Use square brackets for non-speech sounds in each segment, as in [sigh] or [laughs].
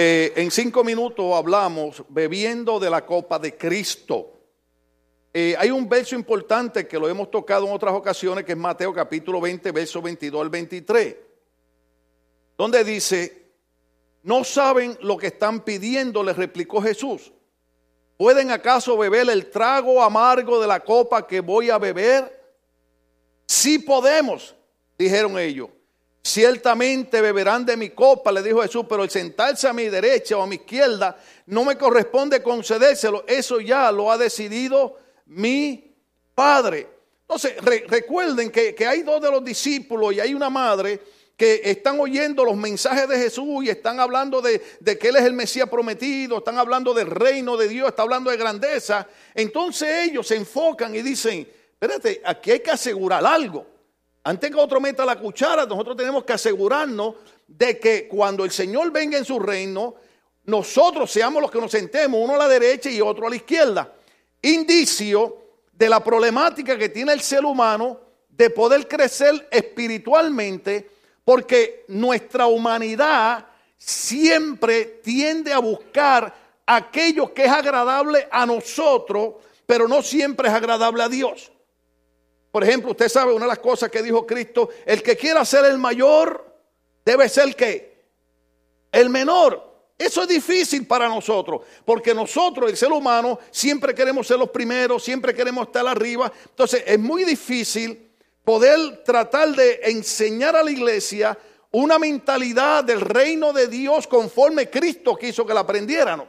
Eh, en cinco minutos hablamos bebiendo de la copa de Cristo. Eh, hay un verso importante que lo hemos tocado en otras ocasiones, que es Mateo capítulo 20, verso 22 al 23, donde dice, no saben lo que están pidiendo, les replicó Jesús. ¿Pueden acaso beber el trago amargo de la copa que voy a beber? Sí podemos, dijeron ellos. Ciertamente beberán de mi copa, le dijo Jesús, pero el sentarse a mi derecha o a mi izquierda no me corresponde concedérselo. Eso ya lo ha decidido mi Padre. Entonces, recuerden que, que hay dos de los discípulos y hay una madre que están oyendo los mensajes de Jesús y están hablando de, que Él es el Mesías prometido, están hablando del reino de Dios, están hablando de grandeza, entonces ellos se enfocan y dicen, espérate, aquí hay que asegurar algo. Antes que otro meta la cuchara, nosotros tenemos que asegurarnos de que cuando el Señor venga en su reino, nosotros seamos los que nos sentemos, uno a la derecha y otro a la izquierda. Indicio de la problemática que tiene el ser humano de poder crecer espiritualmente porque nuestra humanidad siempre tiende a buscar aquello que es agradable a nosotros, pero no siempre es agradable a Dios. Por ejemplo, usted sabe una de las cosas que dijo Cristo, el que quiera ser el mayor debe ser el menor. Eso es difícil para nosotros, porque nosotros, el ser humano, siempre queremos ser los primeros, siempre queremos estar arriba. Entonces, es muy difícil poder tratar de enseñar a la iglesia una mentalidad del reino de Dios conforme Cristo quiso que la aprendieran.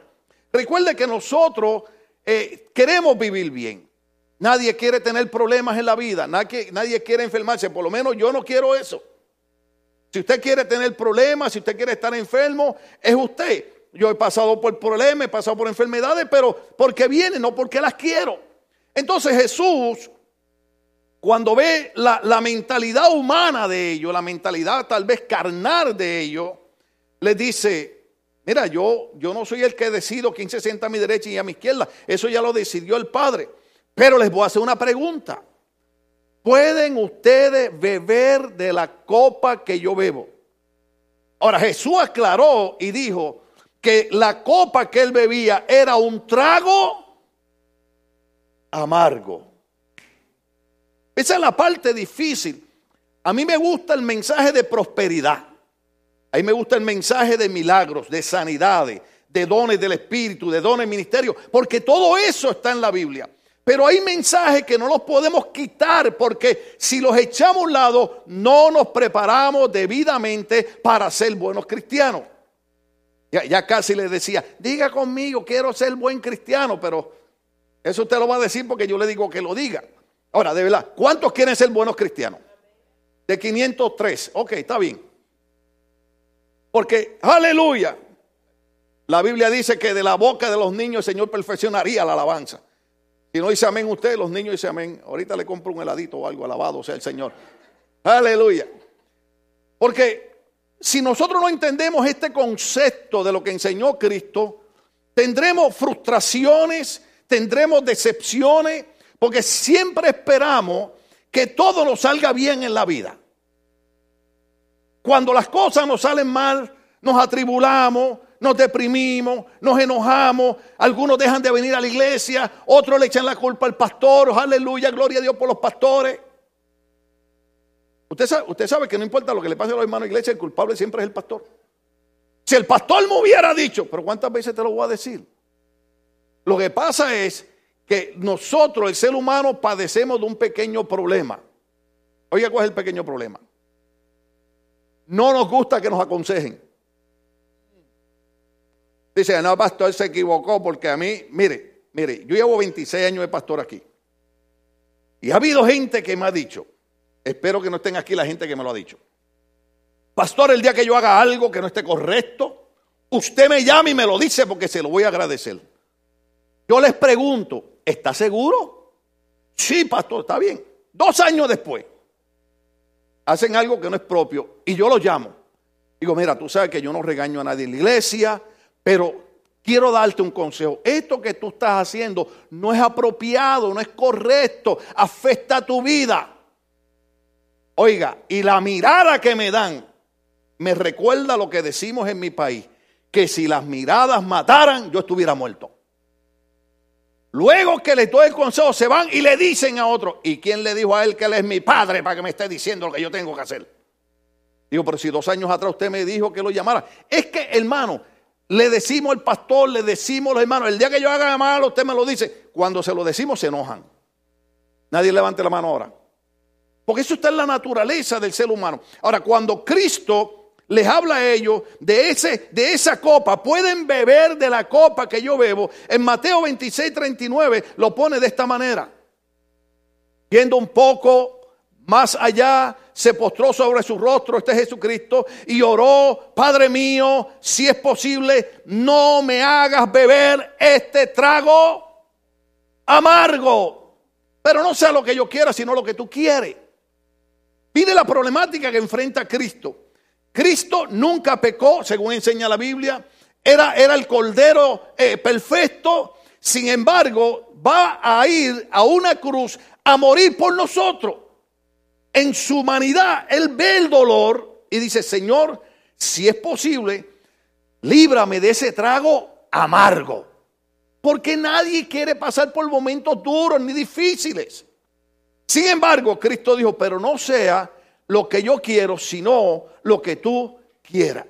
Recuerde que nosotros eh, queremos vivir bien. Nadie quiere tener problemas en la vida, nadie, quiere enfermarse, por lo menos yo no quiero eso. Si usted quiere tener problemas, si usted quiere estar enfermo, es usted. Yo he pasado por problemas, he pasado por enfermedades, pero porque vienen, no porque las quiero. Entonces Jesús cuando ve la, mentalidad humana de ellos, la mentalidad tal vez carnal de ellos, les dice, mira, yo, yo no soy el que decido quién se sienta a mi derecha y a mi izquierda, eso ya lo decidió el Padre. Pero les voy a hacer una pregunta. ¿Pueden ustedes beber de la copa que yo bebo? Ahora Jesús aclaró y dijo que la copa que él bebía era un trago amargo. Esa es la parte difícil. A mí me gusta el mensaje de prosperidad. A mí me gusta el mensaje de milagros, de sanidades, de dones del Espíritu, de dones ministerio, porque todo eso está en la Biblia. Pero hay mensajes que no los podemos quitar porque si los echamos a un lado, no nos preparamos debidamente para ser buenos cristianos. Ya, casi le decía, diga conmigo, quiero ser buen cristiano, pero eso usted lo va a decir porque yo le digo que lo diga. Ahora, de verdad, ¿cuántos quieren ser buenos cristianos? De 503. Ok, está bien. Porque, aleluya, la Biblia dice que de la boca de los niños el Señor perfeccionaría la alabanza. Si no dice amén usted, los niños dicen amén. Ahorita le compro un heladito o algo, alabado sea el Señor. Aleluya. Porque si nosotros no entendemos este concepto de lo que enseñó Cristo, tendremos frustraciones, tendremos decepciones, porque siempre esperamos que todo nos salga bien en la vida. Cuando las cosas nos salen mal, nos atribulamos, nos deprimimos, nos enojamos, algunos dejan de venir a la iglesia, otros le echan la culpa al pastor, aleluya, gloria a Dios por los pastores. Usted sabe, que no importa lo que le pase a los hermanos de iglesia, el culpable siempre es el pastor. Si el pastor me hubiera dicho, pero ¿cuántas veces te lo voy a decir? Lo que pasa es que nosotros, el ser humano, padecemos de un pequeño problema. Oiga, ¿cuál es el pequeño problema? No nos gusta que nos aconsejen. Dice, no, pastor, se equivocó porque a mí, mire, mire, yo llevo 26 años de pastor aquí. Y ha habido gente que me ha dicho, espero que no estén aquí la gente que me lo ha dicho. Pastor, el día que yo haga algo que no esté correcto, usted me llama y me lo dice porque se lo voy a agradecer. Yo les pregunto, ¿Está seguro? Sí, pastor, está bien. Dos años después, hacen algo que no es propio y yo lo llamo. Digo, mira, tú sabes que yo no regaño a nadie en la iglesia, pero quiero darte un consejo. Esto que tú estás haciendo no es apropiado, no es correcto, afecta tu vida. Oiga, y la mirada que me dan me recuerda lo que decimos en mi país, que si las miradas mataran, yo estuviera muerto. Luego que le doy el consejo, se van y le dicen a otro, ¿y quién le dijo a él que él es mi padre para que me esté diciendo lo que yo tengo que hacer? Digo, pero si dos años atrás usted me dijo que lo llamara. Es que, hermano, le decimos al pastor, le decimos a los hermanos, el día que yo haga mal, usted me lo dice. Cuando se lo decimos, se enojan. Nadie levante la mano ahora. Porque eso está en la naturaleza del ser humano. Ahora, cuando Cristo les habla a ellos de, ese, de esa copa. Pueden beber de la copa que yo bebo. En Mateo 26, 39 lo pone de esta manera. Viendo un poco más allá, se postró sobre su rostro, este Jesucristo, y oró, Padre mío, si es posible, no me hagas beber este trago amargo. Pero no sea lo que yo quiera, sino lo que tú quieres. Pide la problemática que enfrenta Cristo. Cristo nunca pecó, según enseña la Biblia. Era, era el cordero eh, perfecto. Sin embargo, va a ir a una cruz a morir por nosotros. En su humanidad, Él ve el dolor y dice, Señor, si es posible, líbrame de ese trago amargo. Porque nadie quiere pasar por momentos duros ni difíciles. Sin embargo, Cristo dijo, pero no sea lo que yo quiero, sino lo que tú quieras.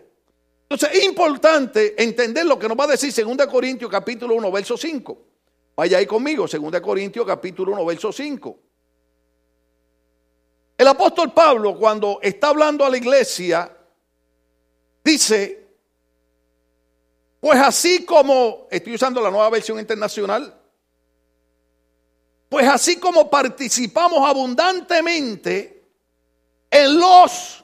Entonces es importante entender lo que nos va a decir 2 Corintios capítulo 1, verso 5. Vaya ahí conmigo, 2 Corintios capítulo 1, verso 5. El apóstol Pablo cuando está hablando a la iglesia, dice, pues así como, estoy usando la nueva versión internacional, pues así como participamos abundantemente en los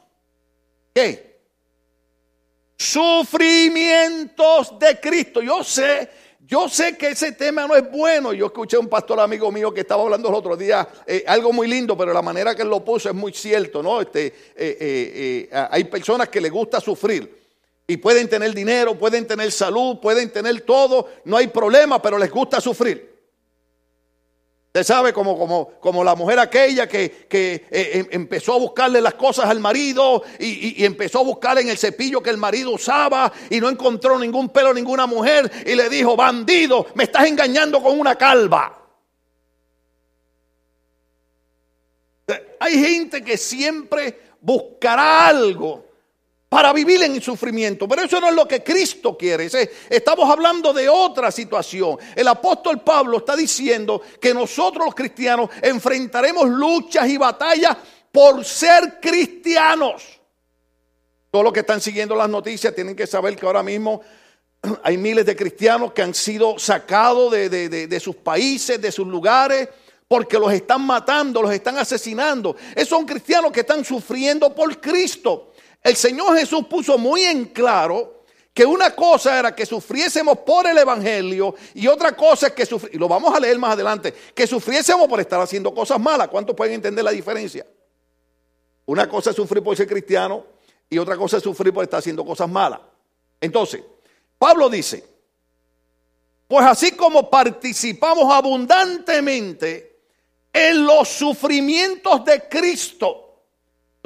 sufrimientos de Cristo. Yo sé, yo sé que ese tema no es bueno. Yo escuché a un pastor amigo mío que estaba hablando el otro día, eh, algo muy lindo, pero la manera que lo puso es muy cierto, ¿no? Este, eh, eh, hay personas que les gusta sufrir. Y pueden tener dinero, pueden tener salud, pueden tener todo, no hay problema, pero les gusta sufrir. Usted sabe, como, como, como la mujer aquella que, que eh, em, empezó a buscarle las cosas al marido y, y, empezó a buscar en el cepillo que el marido usaba y no encontró ningún pelo, ninguna mujer y le dijo, bandido, me estás engañando con una calva. Hay gente que siempre buscará algo para vivir en sufrimiento. Pero eso no es lo que Cristo quiere. Estamos hablando de otra situación. El apóstol Pablo está diciendo que nosotros los cristianos enfrentaremos luchas y batallas por ser cristianos. Todos los que están siguiendo las noticias tienen que saber que ahora mismo [clears throat] hay miles de cristianos que han sido sacados de, de sus países, de sus lugares porque los están matando, los están asesinando. Esos son cristianos que están sufriendo por Cristo. El Señor Jesús puso muy en claro que una cosa era que sufriésemos por el Evangelio y otra cosa es que y lo vamos a leer más adelante, que sufriésemos por estar haciendo cosas malas. ¿Cuántos pueden entender la diferencia? Una cosa es sufrir por ser cristiano y otra cosa es sufrir por estar haciendo cosas malas. Entonces, Pablo dice, pues así como participamos abundantemente en los sufrimientos de Cristo,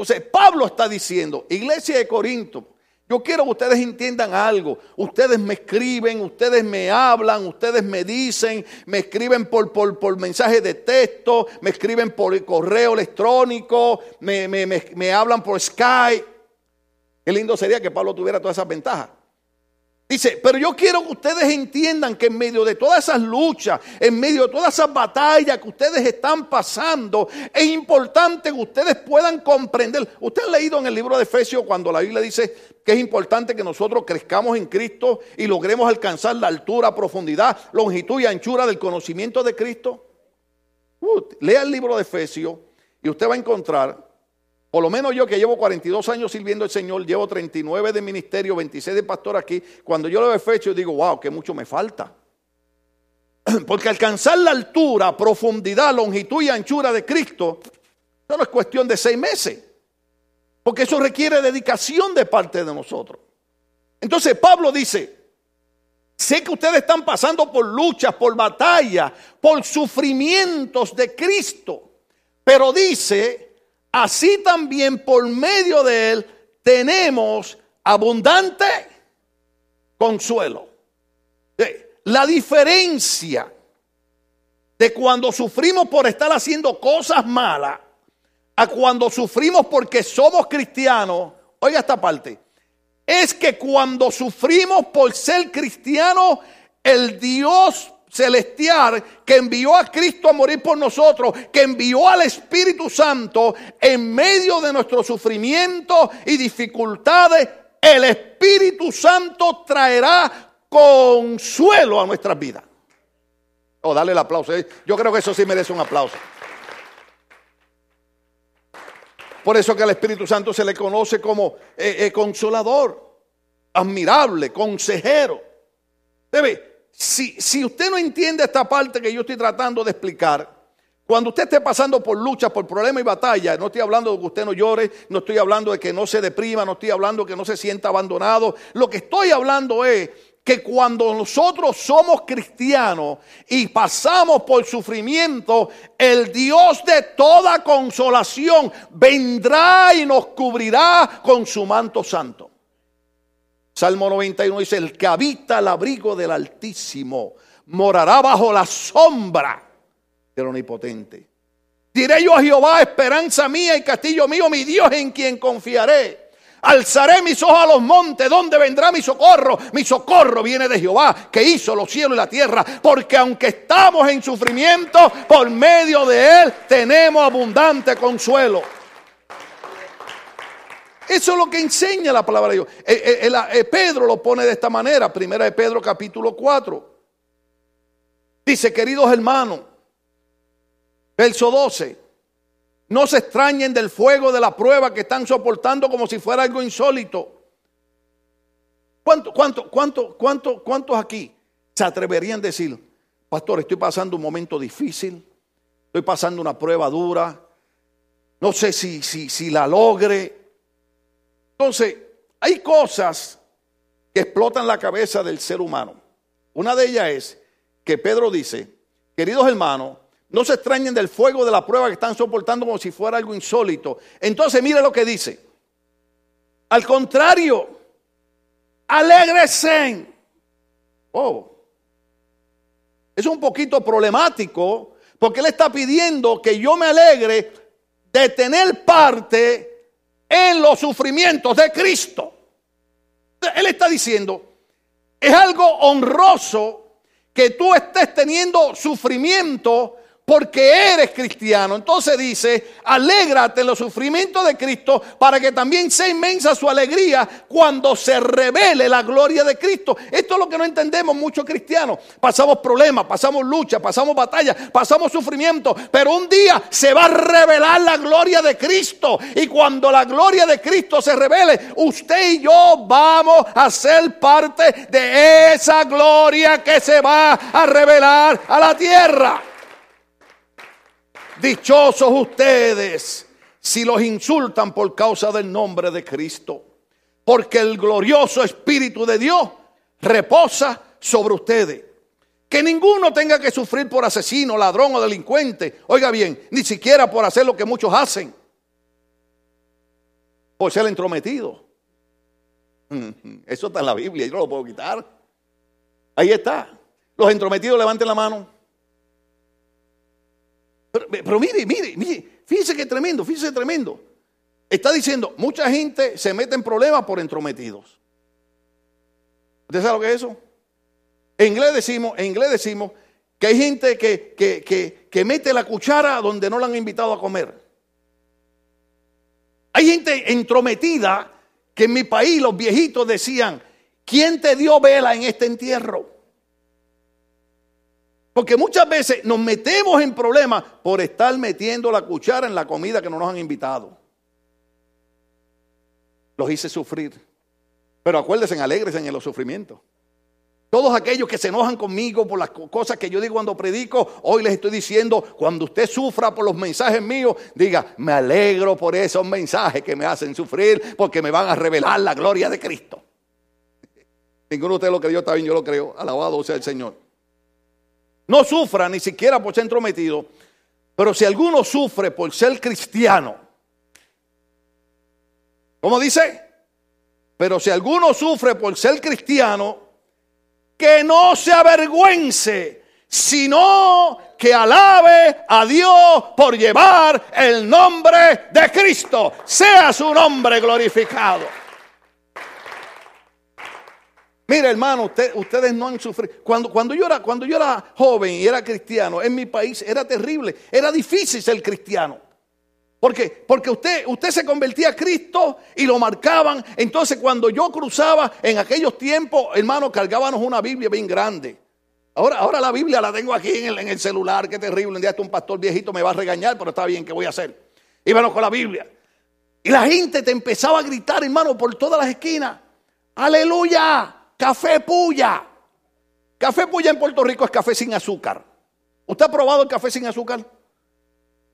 entonces, Pablo está diciendo, iglesia de Corinto, yo quiero que ustedes entiendan algo. Ustedes me escriben, ustedes me hablan, ustedes me dicen, me escriben por, por, por mensaje de texto, me escriben por correo electrónico, me, me, me hablan por Skype. Qué lindo sería que Pablo tuviera todas esas ventajas. Dice, pero yo quiero que ustedes entiendan que en medio de todas esas luchas, en medio de todas esas batallas que ustedes están pasando, es importante que ustedes puedan comprender. Usted ha leído en el libro de Efesios cuando la Biblia dice que es importante que nosotros crezcamos en Cristo y logremos alcanzar la altura, profundidad, longitud y anchura del conocimiento de Cristo. Lea el libro de Efesios y usted va a encontrar por lo menos yo que llevo 42 años sirviendo al Señor, llevo 39 de ministerio, 26 de pastor aquí, cuando yo lo he fecho digo, wow, que mucho me falta. [clears throat] Porque alcanzar la altura, profundidad, longitud y anchura de Cristo, no es cuestión de seis meses. Porque eso requiere dedicación de parte de nosotros. Entonces Pablo dice, sé que ustedes están pasando por luchas, por batallas, por sufrimientos de Cristo. Pero dice, así también por medio de él tenemos abundante consuelo. La diferencia de cuando sufrimos por estar haciendo cosas malas a cuando sufrimos porque somos cristianos, oiga esta parte, es que cuando sufrimos por ser cristianos, el Dios celestial que envió a Cristo a morir por nosotros, que envió al Espíritu Santo en medio de nuestro sufrimiento y dificultades, el Espíritu Santo traerá consuelo a nuestras vidas. O oh, darle el aplauso. Eh. Yo creo que eso sí merece un aplauso. Por eso que al Espíritu Santo se le conoce como eh, eh, consolador, admirable, consejero. Debe, si, usted no entiende esta parte que yo estoy tratando de explicar, cuando usted esté pasando por luchas, por problemas y batallas, no estoy hablando de que usted no llore, no estoy hablando de que no se deprima, no estoy hablando de que no se sienta abandonado. Lo que estoy hablando es que cuando nosotros somos cristianos y pasamos por sufrimiento, el Dios de toda consolación vendrá y nos cubrirá con su manto santo. Salmo 91 dice, el que habita el abrigo del Altísimo morará bajo la sombra del Omnipotente. Diré yo a Jehová, esperanza mía y castillo mío, mi Dios en quien confiaré. Alzaré mis ojos a los montes, ¿dónde vendrá mi socorro? Mi socorro viene de Jehová, que hizo los cielos y la tierra. Porque aunque estamos en sufrimiento, por medio de Él tenemos abundante consuelo. Eso es lo que enseña la palabra de Dios. Eh, eh, eh, Pedro lo pone de esta manera, primera de Pedro capítulo 4. Dice, queridos hermanos, verso 12. No se extrañen del fuego de la prueba que están soportando como si fuera algo insólito. ¿Cuánto, cuánto, cuánto, cuánto, ¿Cuántos aquí se atreverían a decir, pastor, estoy pasando un momento difícil, estoy pasando una prueba dura, no sé si, si, si la logre? Entonces, hay cosas que explotan la cabeza del ser humano. Una de ellas es que Pedro dice, queridos hermanos, no se extrañen del fuego de la prueba que están soportando como si fuera algo insólito. Entonces mire lo que dice. Al contrario, alégresen. Oh, es un poquito problemático porque él está pidiendo que yo me alegre de tener parte en los sufrimientos de Cristo. Él está diciendo, es algo honroso que tú estés teniendo sufrimiento porque eres cristiano. Entonces dice, alégrate en los sufrimientos de Cristo para que también sea inmensa su alegría cuando se revele la gloria de Cristo. Esto es lo que no entendemos muchos cristianos. Pasamos problemas, pasamos lucha, pasamos batallas, pasamos sufrimiento, pero un día se va a revelar la gloria de Cristo. Y cuando la gloria de Cristo se revele, usted y yo vamos a ser parte de esa gloria que se va a revelar a la tierra. Dichosos ustedes si los insultan por causa del nombre de Cristo, porque el glorioso Espíritu de Dios reposa sobre ustedes. Que ninguno tenga que sufrir por asesino, ladrón o delincuente. Oiga bien, ni siquiera por hacer lo que muchos hacen. Por ser entrometido. [laughs] Eso está en la Biblia, yo no lo puedo quitar. Ahí está. Los entrometidos levanten la mano. Pero, mire, mire, mire, fíjese que tremendo, fíjese tremendo. Está diciendo, mucha gente se mete en problemas por entrometidos. ¿Usted sabe lo que es eso? En inglés decimos, en inglés decimos que hay gente que, que, que mete la cuchara donde no la han invitado a comer. Hay gente entrometida que en mi país los viejitos decían, ¿quién te dio vela en este entierro? Porque muchas veces nos metemos en problemas por estar metiendo la cuchara en la comida que no nos han invitado. Los hice sufrir. Pero acuérdense, alegres en los sufrimientos. Todos aquellos que se enojan conmigo por las cosas que yo digo cuando predico, hoy les estoy diciendo, cuando usted sufra por los mensajes míos, diga, me alegro por esos mensajes que me hacen sufrir porque me van a revelar la gloria de Cristo. [laughs] Ninguno de ustedes lo creyó, también yo lo creo. Alabado sea el Señor. No sufra ni siquiera por ser entrometido, pero si alguno sufre por ser cristiano, ¿cómo dice? Pero si alguno sufre por ser cristiano, que no se avergüence, sino que alabe a Dios por llevar el nombre de Cristo. Sea su nombre glorificado. Mire, hermano, ustedes no han sufrido. Cuando, cuando, yo era, cuando yo era joven y era cristiano, en mi país era terrible. Era difícil ser cristiano. ¿Por qué? Porque usted, usted se convertía a Cristo y lo marcaban. Entonces, cuando yo cruzaba en aquellos tiempos, hermano, cargábamos una Biblia bien grande. Ahora, ahora la Biblia la tengo aquí en el, celular, qué terrible. Un día un pastor viejito me va a regañar, pero está bien, ¿qué voy a hacer? Íbamos con la Biblia. Y la gente te empezaba a gritar, hermano, por todas las esquinas. Aleluya. Café puya. Café puya en Puerto Rico es café sin azúcar. ¿Usted ha probado el café sin azúcar?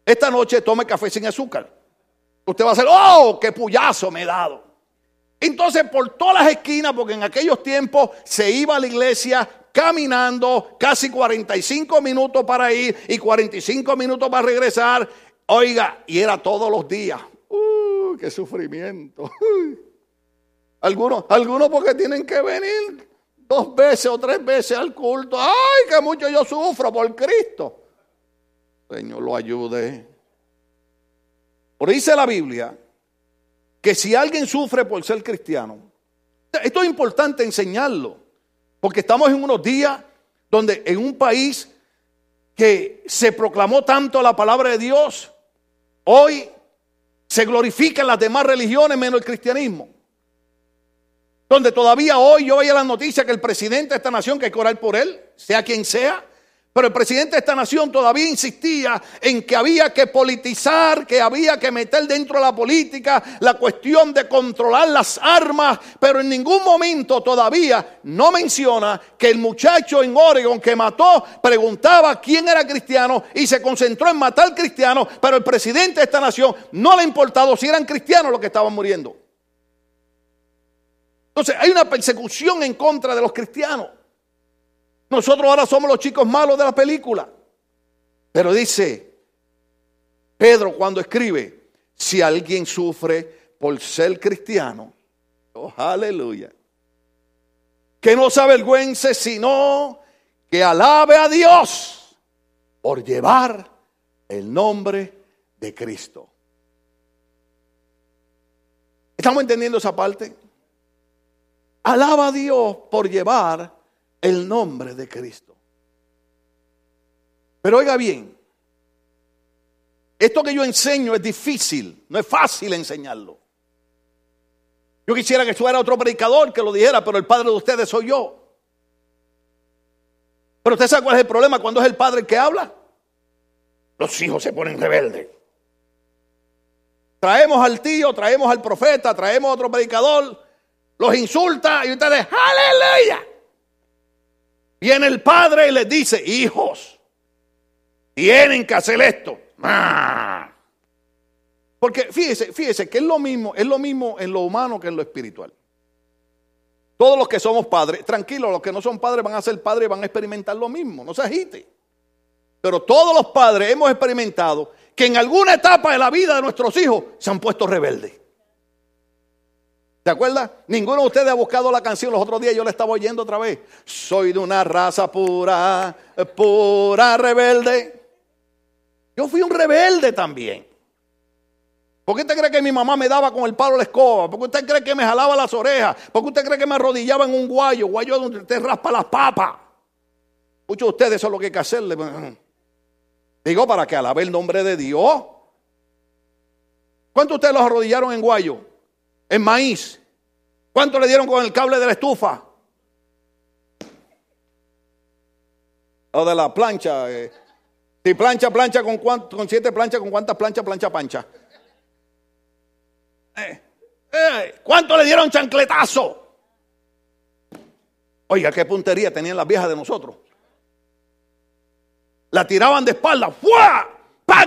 Esta noche tome café sin azúcar. Usted va a hacer, oh, qué puyazo me he dado. Entonces, por todas las esquinas, porque en aquellos tiempos se iba a la iglesia caminando casi 45 minutos para ir y 45 minutos para regresar. Oiga, y era todos los días. ¡Uh, qué sufrimiento! [laughs] Algunos, algunos porque tienen que venir dos veces o tres veces al culto. ¡Ay, que mucho yo sufro por Cristo! Señor lo ayude. Por dice la Biblia que si alguien sufre por ser cristiano, esto es importante enseñarlo, porque estamos en unos días donde en un país que se proclamó tanto la palabra de Dios, hoy se glorifican las demás religiones menos el cristianismo. Donde todavía hoy yo veía la noticia que el presidente de esta nación, que hay que orar por él, sea quien sea, pero el presidente de esta nación todavía insistía en que había que politizar, que había que meter dentro de la política la cuestión de controlar las armas, pero en ningún momento todavía no menciona que el muchacho en Oregon que mató preguntaba quién era cristiano y se concentró en matar cristianos, pero el presidente de esta nación no le ha importado si eran cristianos los que estaban muriendo. Entonces hay una persecución en contra de los cristianos. Nosotros ahora somos los chicos malos de la película. Pero dice Pedro cuando escribe, si alguien sufre por ser cristiano, oh, aleluya, que no se avergüence, sino que alabe a Dios por llevar el nombre de Cristo. ¿Estamos entendiendo esa parte? Alaba a Dios por llevar el nombre de Cristo. Pero oiga bien, esto que yo enseño es difícil, no es fácil enseñarlo. Yo quisiera que fuera otro predicador que lo dijera, pero el padre de ustedes soy yo. Pero usted sabe cuál es el problema cuando es el padre el que habla. Los hijos se ponen rebeldes. Traemos al tío, traemos al profeta, traemos a otro predicador, los insulta y ustedes, aleluya. Viene el padre y les dice, hijos, tienen que hacer esto. Ah. Porque fíjese, fíjese que es lo mismo, es lo mismo en lo humano que en lo espiritual. Todos los que somos padres, tranquilos, los que no son padres van a ser padres y van a experimentar lo mismo, no se agite. Pero todos los padres hemos experimentado que en alguna etapa de la vida de nuestros hijos se han puesto rebeldes. ¿Se acuerda? Ninguno de ustedes ha buscado la canción. Los otros días yo la estaba oyendo otra vez. Soy de una raza pura, pura rebelde. Yo fui un rebelde también. ¿Por qué usted cree que mi mamá me daba con el palo la escoba? ¿Por qué usted cree que me jalaba las orejas? ¿Por qué usted cree que me arrodillaba en un guayo? Guayo donde usted raspa las papas. Muchos de ustedes eso es lo que hay que hacerle. Digo, para que alabe el nombre de Dios. ¿Cuántos de ustedes los arrodillaron en guayo? En maíz. ¿Cuánto le dieron con el cable de la estufa? O de la plancha. Eh. Si plancha, plancha con, con siete planchas, ¿con cuántas planchas, plancha, pancha? Eh, eh, ¿Cuánto le dieron chancletazo? Oiga, qué puntería tenían las viejas de nosotros. La tiraban de espalda, ¡fua!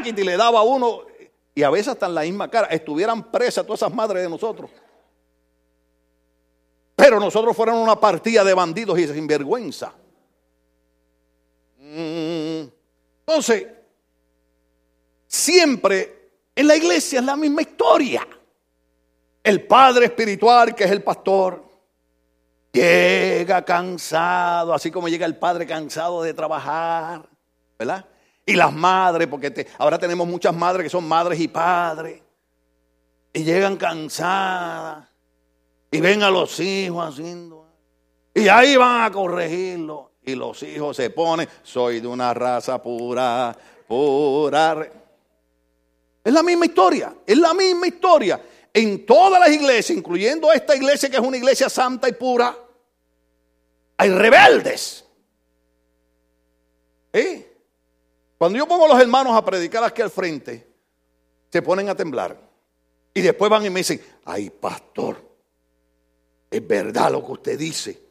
Y le daba uno y a veces hasta en la misma cara, estuvieran presas todas esas madres de nosotros. Pero nosotros fueron una partida de bandidos y sinvergüenza. Mm. Entonces, siempre en la iglesia es la misma historia. El padre espiritual, que es el pastor, Llega cansado, así como llega el padre cansado de trabajar, ¿verdad? Y las madres, porque ahora tenemos muchas madres que son madres y padres, y llegan cansadas, y ven a los hijos haciendo, y ahí van a corregirlo, y los hijos se ponen, soy de una raza pura, pura. Es la misma historia, es la misma historia en todas las iglesias, incluyendo esta iglesia que es una iglesia santa y pura, hay rebeldes. Cuando yo pongo a los hermanos a predicar aquí al frente, se ponen a temblar. Y después van y me dicen, ay pastor, es verdad lo que usted dice.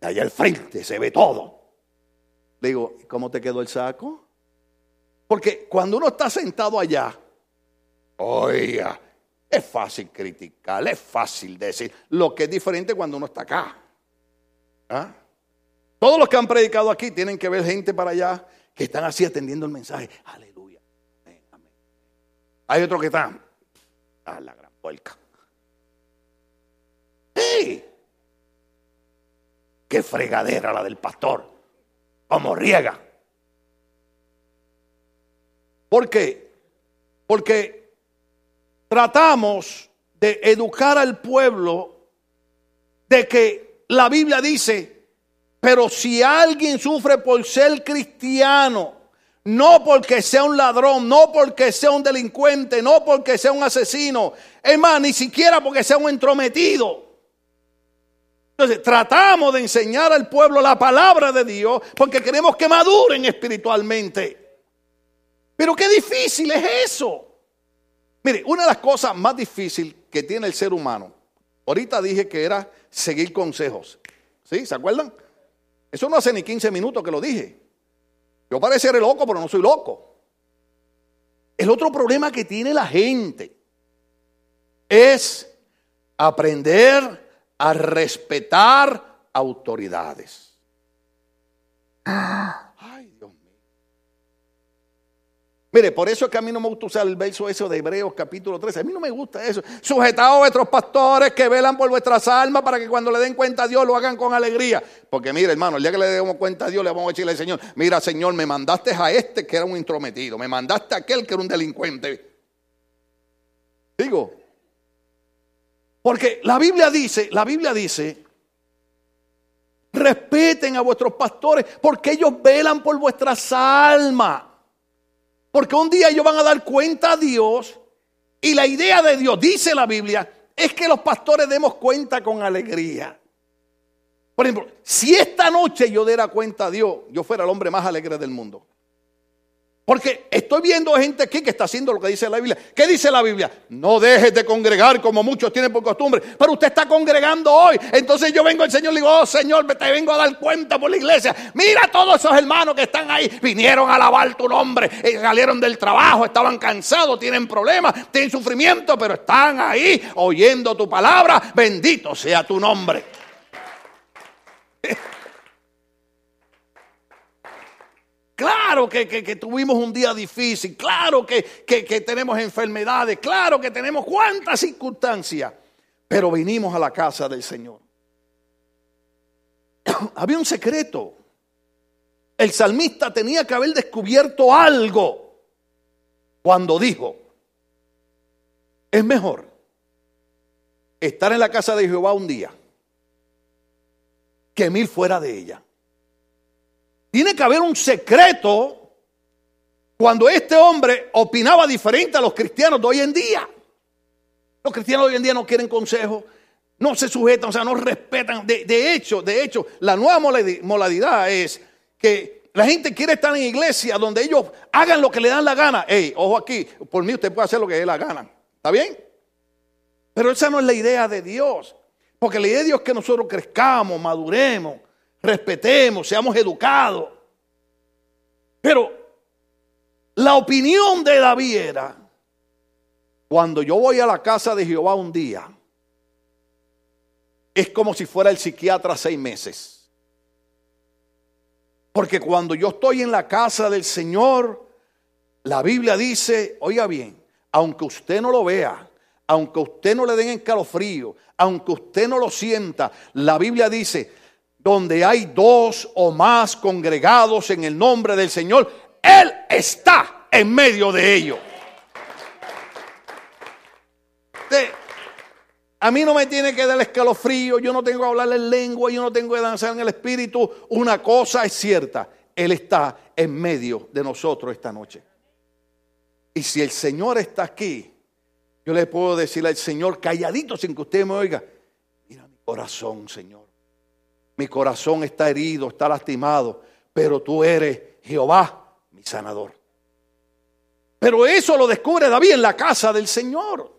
Allá al frente se ve todo. Le digo, ¿cómo te quedó el saco? Porque cuando uno está sentado allá, oiga, es fácil criticar, es fácil decir lo que es diferente cuando uno está acá. ¿Ah? Todos los que han predicado aquí tienen que ver gente para allá que están así atendiendo el mensaje. Aleluya. Hay otros que están a la gran puerca. ¡Sí! ¡Qué fregadera la del pastor! ¡Como riega! ¿Por qué? Porque tratamos de educar al pueblo de que la Biblia dice, pero si alguien sufre por ser cristiano, no porque sea un ladrón, no porque sea un delincuente, no porque sea un asesino, es más, ni siquiera porque sea un entrometido. Entonces, tratamos de enseñar al pueblo la palabra de Dios porque queremos que maduren espiritualmente. Pero qué difícil es eso. Mire, una de las cosas más difíciles que tiene el ser humano, ahorita dije que era seguir consejos. ¿Sí? ¿Se acuerdan? Eso no hace ni 15 minutos que lo dije. Yo pareceré loco, pero no soy loco. El otro problema que tiene la gente es aprender a respetar autoridades. Mire, por eso es que a mí no me gusta usar el verso eso de Hebreos capítulo 13. A mí no me gusta eso. Sujetados a vuestros pastores que velan por vuestras almas para que cuando le den cuenta a Dios lo hagan con alegría. Porque mire, hermano, el día que le demos cuenta a Dios le vamos a decirle al Señor, mira, Señor, me mandaste a este que era un intrometido, me mandaste a aquel que era un delincuente. Digo, porque la Biblia dice, la Biblia dice, respeten a vuestros pastores porque ellos velan por vuestras almas. Porque un día ellos van a dar cuenta a Dios y la idea de Dios, dice la Biblia, es que los pastores demos cuenta con alegría. Por ejemplo, si esta noche yo diera cuenta a Dios, yo fuera el hombre más alegre del mundo. Porque estoy viendo gente aquí que está haciendo lo que dice la Biblia. ¿Qué dice la Biblia? No dejes de congregar como muchos tienen por costumbre. Pero usted está congregando hoy. Entonces yo vengo al Señor y digo, oh Señor, te vengo a dar cuenta por la iglesia. Mira todos esos hermanos que están ahí. Vinieron a alabar tu nombre. Salieron del trabajo, estaban cansados, tienen problemas, tienen sufrimiento, pero están ahí oyendo tu palabra. Bendito sea tu nombre. [laughs] Claro que, tuvimos un día difícil, claro que, tenemos enfermedades, claro que tenemos cuantas circunstancias, pero vinimos a la casa del Señor. [coughs] Había un secreto. El salmista tenía que haber descubierto algo cuando dijo, es mejor estar en la casa de Jehová un día que mil fuera de ella. Tiene que haber un secreto cuando este hombre opinaba diferente a los cristianos de hoy en día. Los cristianos de hoy en día no quieren consejo, no se sujetan, o sea, no respetan. De, hecho, de hecho, la nueva modalidad es que la gente quiere estar en iglesia donde ellos hagan lo que le dan la gana. Ey, ojo aquí, por mí usted puede hacer lo que le dé la gana. ¿Está bien? Pero esa no es la idea de Dios. Porque la idea de Dios es que nosotros crezcamos, maduremos, respetemos, seamos educados. Pero la opinión de David era, cuando yo voy a la casa de Jehová un día, es como si fuera el psiquiatra seis meses. Porque cuando yo estoy en la casa del Señor, la Biblia dice, oiga bien, aunque usted no lo vea, aunque usted no le den escalofrío, aunque usted no lo sienta, la Biblia dice, donde hay dos o más congregados en el nombre del Señor, Él está en medio de ellos. A mí no me tiene que dar escalofrío, yo no tengo que hablar en lengua, yo no tengo que danzar en el espíritu. Una cosa es cierta, Él está en medio de nosotros esta noche. Y si el Señor está aquí, yo le puedo decirle al Señor calladito sin que usted me oiga, mira mi corazón, Señor. Mi corazón está herido, está lastimado, pero tú eres Jehová, mi sanador. Pero eso lo descubre David en la casa del Señor.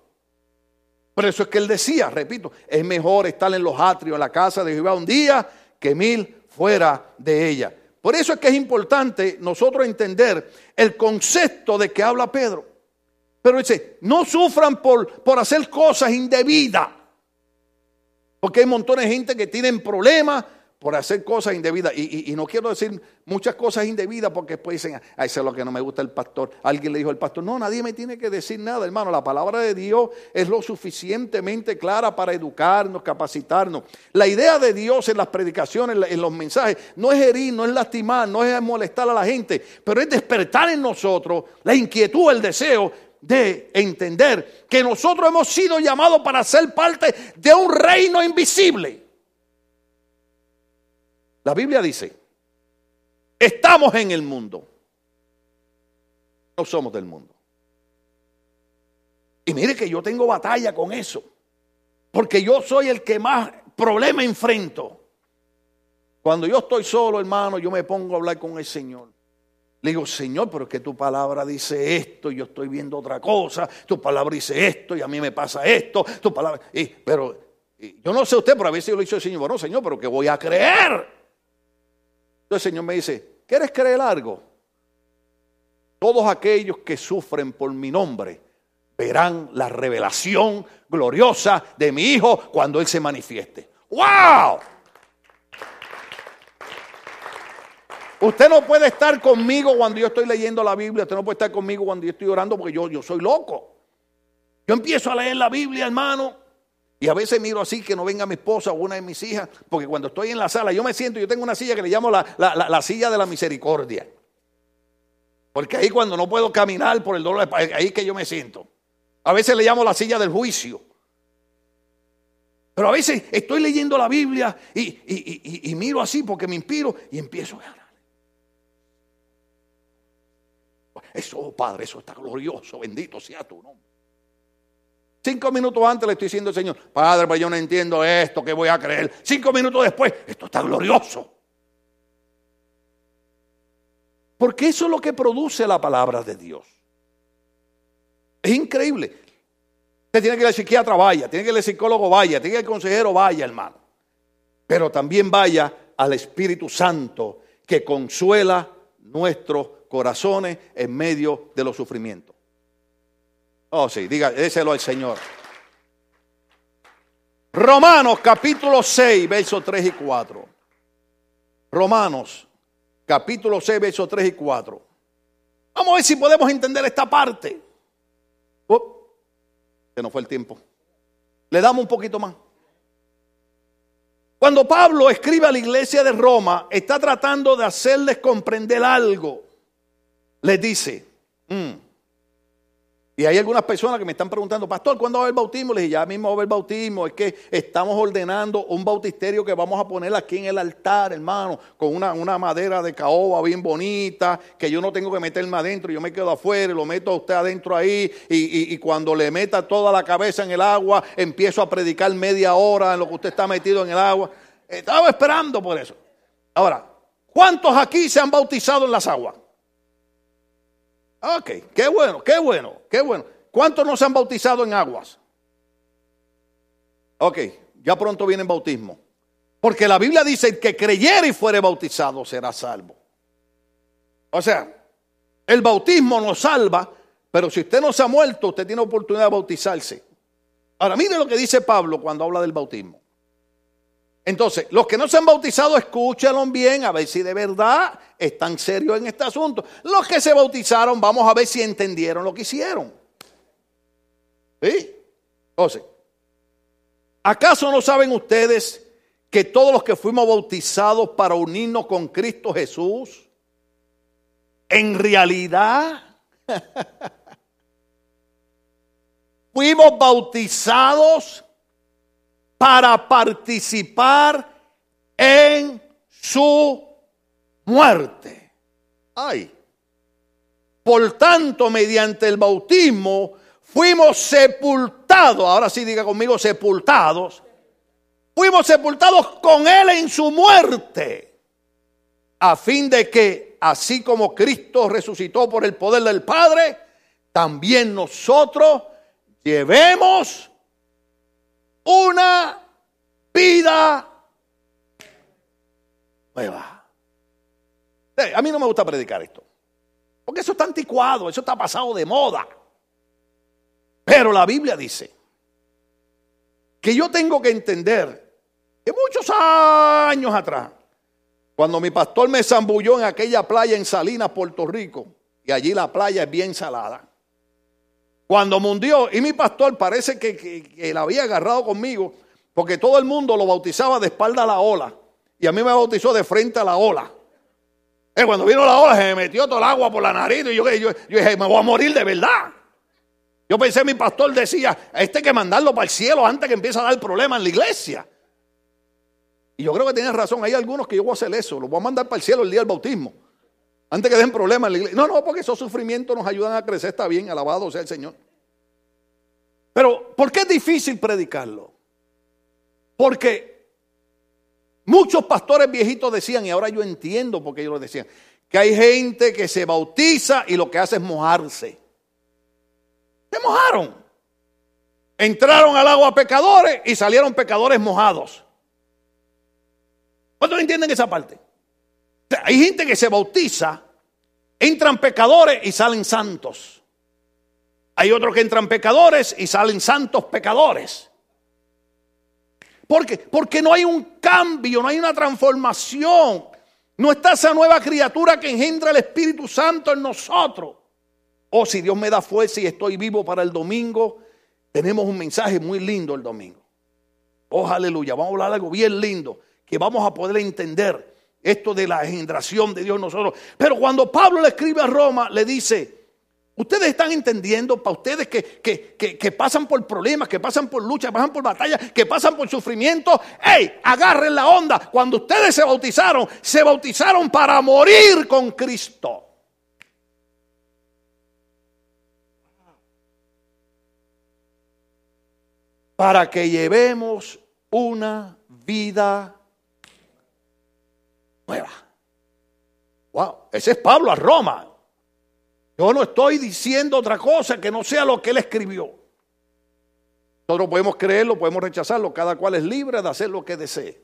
Por eso es que él decía, repito, es mejor estar en los atrios, en la casa de Jehová un día que mil fuera de ella. Por eso es que es importante nosotros entender el concepto de que habla Pedro. Pero dice, no sufran por, por hacer cosas indebidas. Porque hay montones de gente que tienen problemas por hacer cosas indebidas. Y, no quiero decir muchas cosas indebidas porque después dicen, ay, eso es lo que no me gusta el pastor. Alguien le dijo al pastor, no, nadie me tiene que decir nada, hermano. La palabra de Dios es lo suficientemente clara para educarnos, capacitarnos. La idea de Dios en las predicaciones, en los mensajes, no es herir, no es lastimar, no es molestar a la gente, pero es despertar en nosotros la inquietud, el deseo de entender que nosotros hemos sido llamados para ser parte de un reino invisible. La Biblia dice, estamos en el mundo, no somos del mundo. Y mire que yo tengo batalla con eso, porque yo soy el que más problema enfrento. Cuando yo estoy solo, hermano, yo me pongo a hablar con el Señor. Le digo, Señor, pero es que tu palabra dice esto y yo estoy viendo otra cosa. Tu palabra dice esto y a mí me pasa esto. Tu palabra. pero yo no sé usted, pero a veces yo le digo Señor, bueno, Señor, pero que voy a creer. Entonces el Señor me dice, ¿quieres creer algo? Todos aquellos que sufren por mi nombre verán la revelación gloriosa de mi Hijo cuando Él se manifieste. ¡Wow! Usted no puede estar conmigo cuando yo estoy leyendo la Biblia, usted no puede estar conmigo cuando yo estoy orando porque yo, yo soy loco. Yo empiezo a leer la Biblia, hermano, y a veces miro así que no venga mi esposa o una de mis hijas, porque cuando estoy en la sala, yo me siento, yo tengo una silla que le llamo la, silla de la misericordia. Porque ahí cuando no puedo caminar por el dolor, ahí que yo me siento. A veces le llamo la silla del juicio. Pero a veces estoy leyendo la Biblia y, y miro así porque me inspiro y empiezo a hablar. Eso, oh, Padre, eso está glorioso, bendito sea tu nombre. Cinco minutos antes le estoy diciendo al Señor, Padre, pues yo no entiendo esto, ¿qué voy a creer? Cinco minutos después, esto está glorioso. Porque eso es lo que produce la palabra de Dios. Es increíble. Usted tiene que ir al psiquiatra, vaya, tiene que ir al psicólogo, vaya, tiene que ir al consejero, vaya, hermano. Pero también vaya al Espíritu Santo que consuela nuestros corazones en medio de los sufrimientos. Oh, sí, diga, déselo al Señor. Romanos capítulo 6, versos 3 y 4. Romanos capítulo 6, versos 3 y 4. Vamos a ver si podemos entender esta parte. Oh, que no fue el tiempo. Le damos un poquito más. Cuando Pablo escribe a la iglesia de Roma, está tratando de hacerles comprender algo. Les dice, mm, y hay algunas personas que me están preguntando, pastor, ¿cuándo va a bautismo? Le dije, ya mismo va a haber bautismo. Es que estamos ordenando un bautisterio que vamos a poner aquí en el altar, hermano, con una, madera de caoba bien bonita, que yo no tengo que meterme adentro, yo me quedo afuera y lo meto a usted adentro ahí. Y, y cuando le meta toda la cabeza en el agua, empiezo a predicar media hora en lo que usted está metido en el agua. Estaba esperando por eso. Ahora, ¿cuántos aquí se han bautizado en las aguas? Ok, qué bueno, qué bueno, qué bueno. ¿Cuántos no se han bautizado en aguas? Ok, ya pronto viene el bautismo. Porque la Biblia dice que creyere y fuere bautizado será salvo. O sea, el bautismo nos salva, pero si usted no se ha muerto, usted tiene oportunidad de bautizarse. Ahora, mire lo que dice Pablo cuando habla del bautismo. Entonces, los que no se han bautizado, escúchenlo bien, a ver si de verdad están serios en este asunto. Los que se bautizaron, vamos a ver si entendieron lo que hicieron. ¿Sí? Entonces, ¿acaso no saben ustedes que todos los que fuimos bautizados para unirnos con Cristo Jesús, en realidad [laughs] fuimos bautizados para participar en su muerte. Ay. Por tanto, mediante el bautismo fuimos sepultados, ahora sí diga conmigo, sepultados. Fuimos sepultados con Él en su muerte, a fin de que, así como Cristo resucitó por el poder del Padre, también nosotros llevemos una vida nueva. A mí no me gusta predicar esto. Porque eso está anticuado, eso está pasado de moda. Pero la Biblia dice que yo tengo que entender que muchos años atrás, cuando mi pastor me zambulló en aquella playa en Salinas, Puerto Rico, y allí la playa es bien salada, cuando mundió, y mi pastor parece que, que, la había agarrado conmigo, porque todo el mundo lo bautizaba de espalda a la ola, y a mí me bautizó de frente a la ola. Eh, cuando vino la ola se me metió todo el agua por la nariz y yo, yo, dije, me voy a morir de verdad. Yo pensé, mi pastor decía, este hay que mandarlo para el cielo antes que empiece a dar problemas en la iglesia. Y yo creo que tienes razón, hay algunos que yo voy a hacer eso, los voy a mandar para el cielo el día del bautismo. Antes que den problemas en la iglesia. No, no, porque esos sufrimientos nos ayudan a crecer, está bien, alabado sea el Señor. Pero, ¿por qué es difícil predicarlo? Porque Muchos pastores viejitos decían, y ahora yo entiendo por qué ellos lo decían, que hay gente que se bautiza y lo que hace es mojarse. Se mojaron. Entraron al agua pecadores y salieron pecadores mojados. ¿Cuántos entienden esa parte? Hay gente que se bautiza, entran pecadores y salen santos. Hay otros que entran pecadores y salen santos pecadores. ¿Por qué? Porque no hay un cambio, no hay una transformación. No está esa nueva criatura que engendra el Espíritu Santo en nosotros. Oh, si Dios me da fuerza y estoy vivo para el domingo, tenemos un mensaje muy lindo el domingo. Oh, aleluya. Vamos a hablar de algo bien lindo que vamos a poder entender esto de la engendración de Dios nosotros. Pero cuando Pablo le escribe a Roma, le dice, Ustedes están entendiendo para ustedes que, pasan por problemas, que pasan por luchas, pasan por batallas, que pasan por sufrimiento. ¡Ey! Agarren la onda. Cuando ustedes se bautizaron, se bautizaron para morir con Cristo. Para que llevemos una vida Wow, ese es Pablo a Roma. Yo no estoy diciendo otra cosa que no sea lo que él escribió. Nosotros podemos creerlo, podemos rechazarlo, cada cual es libre de hacer lo que desee.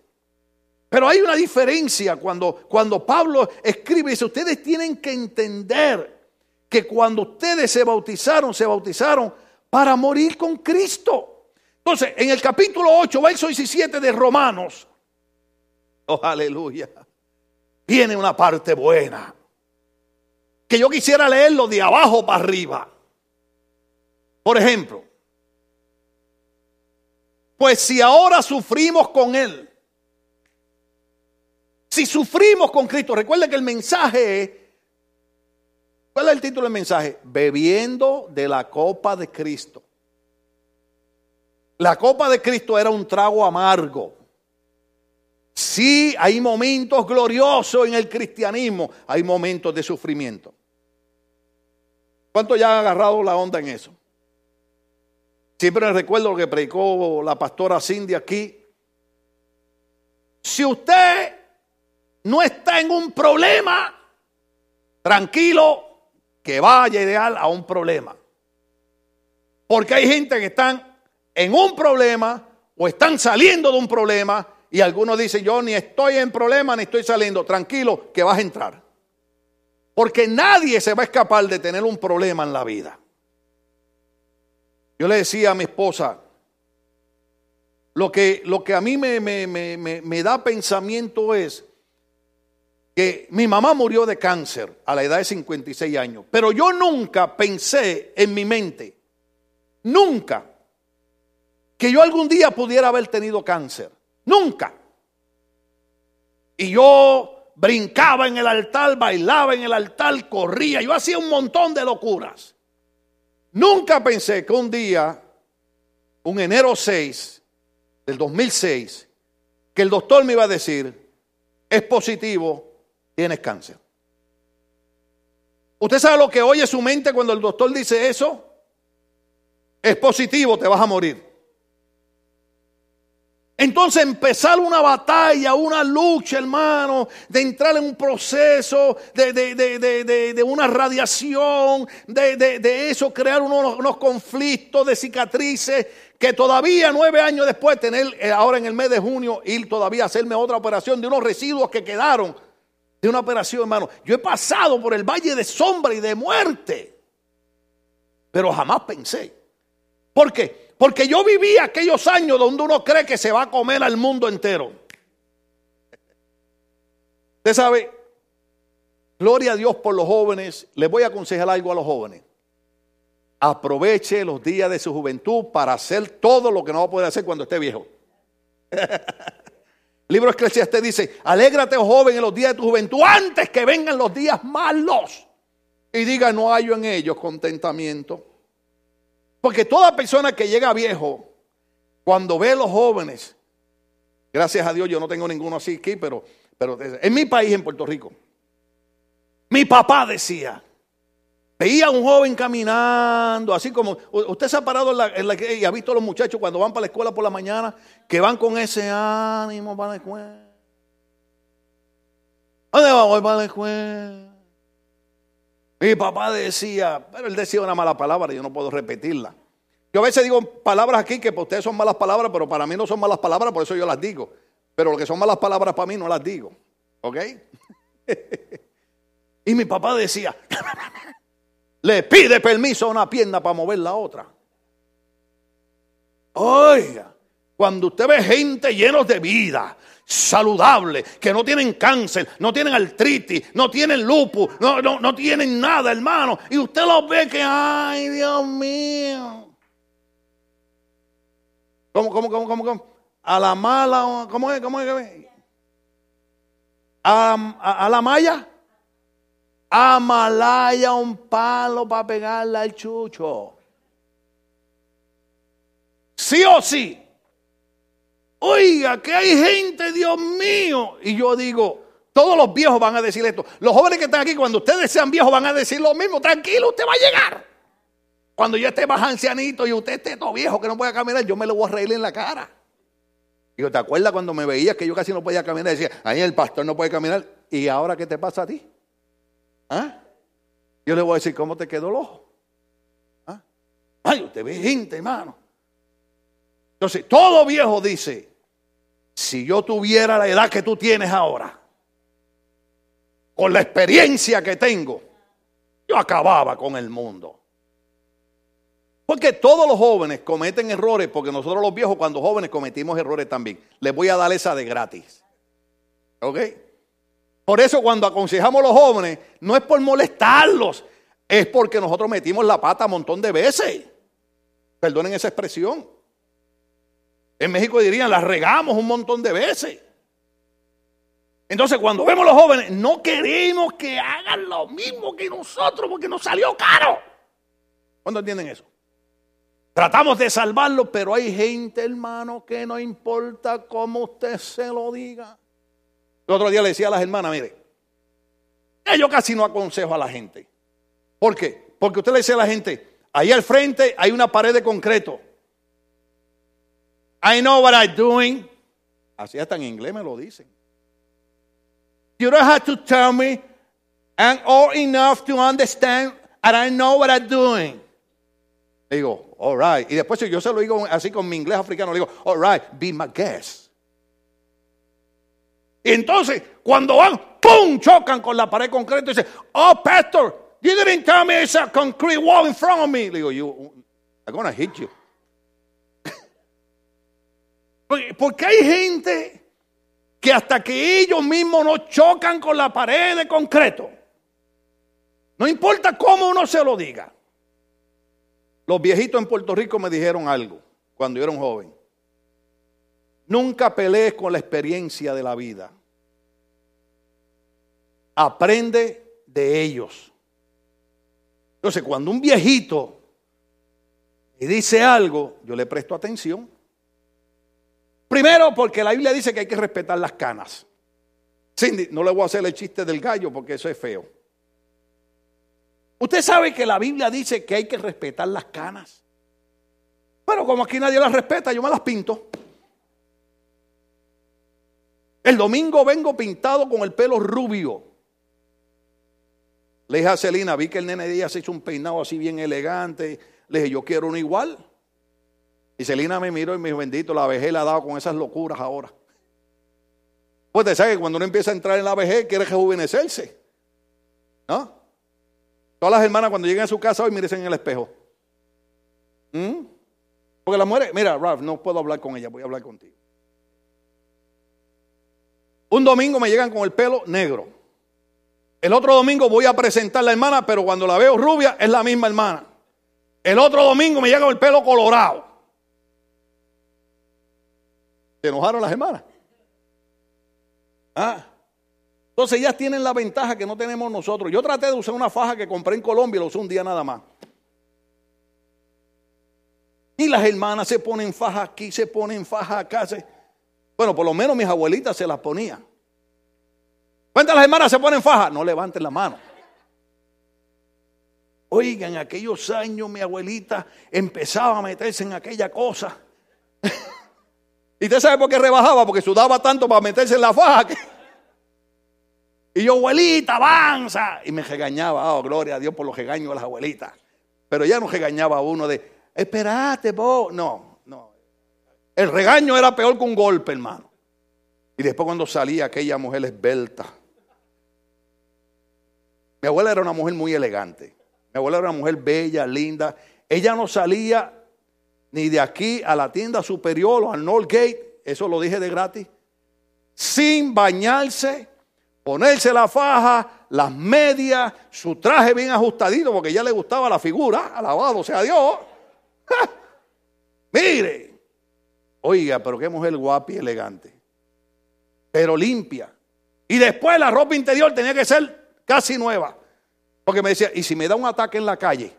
Pero hay una diferencia cuando, cuando Pablo escribe, dice, ustedes tienen que entender que cuando ustedes se bautizaron, se bautizaron para morir con Cristo. Entonces, en el capítulo 8, verso 17 de Romanos, oh aleluya, viene una parte buena que yo quisiera leerlo de abajo para arriba. Por ejemplo, pues si ahora sufrimos con Él, si sufrimos con Cristo, recuerden que el mensaje es, ¿cuál es el título del mensaje? Bebiendo de la copa de Cristo. La copa de Cristo era un trago amargo. Sí, hay momentos gloriosos en el cristianismo, hay momentos de sufrimiento. ¿Cuánto ya han agarrado la onda en eso? Siempre recuerdo lo que predicó la pastora Cindy aquí. Si usted no está en un problema, tranquilo que vaya ideal a un problema. Porque hay gente que están en un problema o están saliendo de un problema y algunos dicen, yo ni estoy en problema ni estoy saliendo. Tranquilo que vas a entrar. Porque nadie se va a escapar de tener un problema en la vida. Yo le decía a mi esposa, lo que, lo que a mí me, me, da pensamiento es que mi mamá murió de cáncer a la edad de 56 años, pero yo nunca pensé en mi mente, nunca, que yo algún día pudiera haber tenido cáncer. Nunca. Y yo brincaba en el altar, bailaba en el altar, corría. Yo hacía un montón de locuras. Nunca pensé que un día, un enero 6 del 2006, que el doctor me iba a decir, es positivo, tienes cáncer. ¿Usted sabe lo que oye su mente cuando el doctor dice eso? Es positivo, te vas a morir. Entonces empezar una batalla, una lucha, hermano, de entrar en un proceso de, una radiación, de, eso, crear unos, unos, conflictos de cicatrices, que todavía nueve años después, tener eh, ahora en el mes de junio, ir todavía a hacerme otra operación de unos residuos que quedaron de una operación, hermano. Yo he pasado por el valle de sombra y de muerte, pero jamás pensé. ¿Por qué? Porque yo viví aquellos años donde uno cree que se va a comer al mundo entero. Usted sabe, gloria a Dios por los jóvenes. Les voy a aconsejar algo a los jóvenes. Aproveche los días de su juventud para hacer todo lo que no va a poder hacer cuando esté viejo. [laughs] El libro Eclesiastes dice, alégrate, oh joven, en los días de tu juventud, antes que vengan los días malos. Y diga, no hallo en ellos contentamiento. Porque toda persona que llega viejo, cuando ve a los jóvenes, gracias a Dios yo no tengo ninguno así aquí, pero, pero en mi país, en Puerto Rico, mi papá decía, veía a un joven caminando, así como, usted se ha parado y ha visto a los muchachos cuando van para la escuela por la mañana, que van con ese ánimo para la escuela. ¿Dónde va para la escuela? Mi papá decía, pero él decía una mala palabra, yo no puedo repetirla. Yo a veces digo palabras aquí que para ustedes son malas palabras, pero para mí no son malas palabras, por eso yo las digo. Pero lo que son malas palabras para mí no las digo. ¿Ok? [laughs] y mi papá decía, [laughs] le pide permiso a una pierna para mover la otra. Oiga, cuando usted ve gente llenos de vida, saludable, que no tienen cáncer, no tienen artritis, no tienen lupus, no, no, no tienen nada, hermano. Y usted los ve que, ay, Dios mío. ¿Cómo, cómo, cómo, cómo, cómo? A la mala, ¿cómo es? ¿Cómo es? A, a, la malla. A malaya un palo para pegarle al chucho. Sí o sí. Oiga, que hay gente, Dios mío. Y yo digo, todos los viejos van a decir esto. Los jóvenes que están aquí, cuando ustedes sean viejos, van a decir lo mismo. Tranquilo, usted va a llegar. Cuando yo esté más ancianito y usted esté todo viejo que no pueda caminar, yo me lo voy a reír en la cara. Digo, ¿te acuerdas cuando me veías que yo casi no podía caminar? Decía, ahí el pastor no puede caminar. ¿Y ahora qué te pasa a ti? ¿Ah? Yo le voy a decir, ¿cómo te quedó el ojo? ¿Ah? Ay, usted ve gente, hermano. Entonces, todo viejo dice, si yo tuviera la edad que tú tienes ahora, con la experiencia que tengo, yo acababa con el mundo. Porque todos los jóvenes cometen errores, porque nosotros los viejos cuando jóvenes cometimos errores también. Les voy a dar esa de gratis. ¿Ok? Por eso cuando aconsejamos a los jóvenes, no es por molestarlos, es porque nosotros metimos la pata un montón de veces. Perdonen esa expresión. En México dirían, la regamos un montón de veces. Entonces, cuando vemos a los jóvenes, no queremos que hagan lo mismo que nosotros porque nos salió caro. ¿Cuándo entienden eso? Tratamos de salvarlo, pero hay gente, hermano, que no importa cómo usted se lo diga. El otro día le decía a las hermanas, mire, yo casi no aconsejo a la gente. ¿Por qué? Porque usted le dice a la gente, ahí al frente hay una pared de concreto. I know what I'm doing. Así hasta en inglés me lo dicen. You don't have to tell me I'm old enough to understand and I know what I'm doing. digo, all right. Y después yo se lo digo así con mi inglés africano, le digo, all right, be my guest. Y entonces, cuando van, ¡pum! chocan con la pared concreta y dicen, oh, pastor, you didn't tell me it's a concrete wall in front of me. Le digo, you, I'm going to hit you. Porque hay gente que hasta que ellos mismos no chocan con la pared de concreto, no importa cómo uno se lo diga. Los viejitos en Puerto Rico me dijeron algo. cuando yo era un joven. Nunca pelees con la experiencia de la vida. Aprende de ellos. Entonces, cuando un viejito me dice algo, yo le presto atención. Primero, porque la Biblia dice que hay que respetar las canas. Cindy, no le voy a hacer el chiste del gallo porque eso es feo. Usted sabe que la Biblia dice que hay que respetar las canas. Pero como aquí nadie las respeta, yo me las pinto. El domingo vengo pintado con el pelo rubio. Le dije a Celina, vi que el nene ella se hizo un peinado así bien elegante. Le dije, yo quiero uno igual. Y Celina me miró y me dijo, bendito, la vejez le ha dado con esas locuras ahora. Pues te sabes que cuando uno empieza a entrar en la vejez quiere rejuvenecerse. ¿No? Todas las hermanas cuando lleguen a su casa hoy mírense en el espejo. ¿Mm? Porque la mujer, mira, Ralph, no puedo hablar con ella, voy a hablar contigo. Un domingo me llegan con el pelo negro. El otro domingo voy a presentar a la hermana, pero cuando la veo rubia es la misma hermana. El otro domingo me llega con el pelo colorado. ¿Se enojaron las hermanas? Ah. Entonces ellas tienen la ventaja que no tenemos nosotros. Yo traté de usar una faja que compré en Colombia y lo usé un día nada más. Y las hermanas se ponen faja aquí, se ponen faja acá. Bueno, por lo menos mis abuelitas se las ponían. ¿Cuántas las hermanas se ponen faja? No levanten la mano. Oigan, aquellos años mi abuelita empezaba a meterse en aquella cosa. ¿Y usted sabe por qué rebajaba? Porque sudaba tanto para meterse en la faja. Y yo, abuelita, avanza. Y me regañaba, oh, gloria a Dios por los regaños de las abuelitas. Pero ya no regañaba a uno de, espérate, vos. No, no. El regaño era peor que un golpe, hermano. Y después cuando salía aquella mujer esbelta. Mi abuela era una mujer muy elegante. Mi abuela era una mujer bella, linda. Ella no salía ni de aquí a la tienda superior o al North Gate, eso lo dije de gratis, sin bañarse, ponerse la faja, las medias, su traje bien ajustadito, porque ya le gustaba la figura, alabado sea Dios. Mire, oiga, pero qué mujer guapa y elegante, pero limpia. Y después la ropa interior tenía que ser casi nueva, porque me decía, ¿y si me da un ataque en la calle?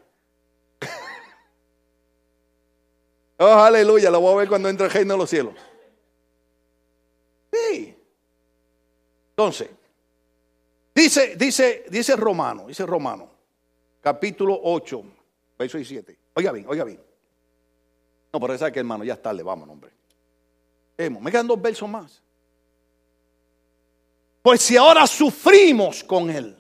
Oh, aleluya, lo voy a ver cuando entre el reino de los cielos. Sí. Entonces, dice, dice, dice Romano, dice Romano, capítulo 8, verso 17. Oiga bien, oiga bien. No, pero esa que hermano, ya está, le vamos, hombre. Me quedan dos versos más. Pues si ahora sufrimos con Él,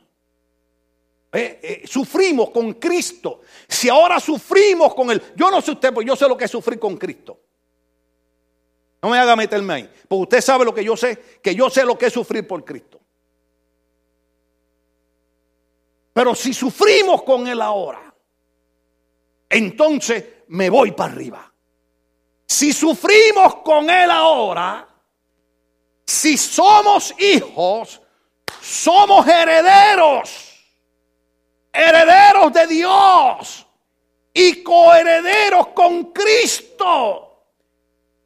eh, eh, sufrimos con Cristo. Si ahora sufrimos con Él, yo no sé usted, pues yo sé lo que es sufrir con Cristo. No me haga meterme ahí, porque usted sabe lo que yo sé, que yo sé lo que es sufrir por Cristo. Pero si sufrimos con Él ahora, entonces me voy para arriba. Si sufrimos con Él ahora, si somos hijos, somos herederos herederos de Dios y coherederos con Cristo.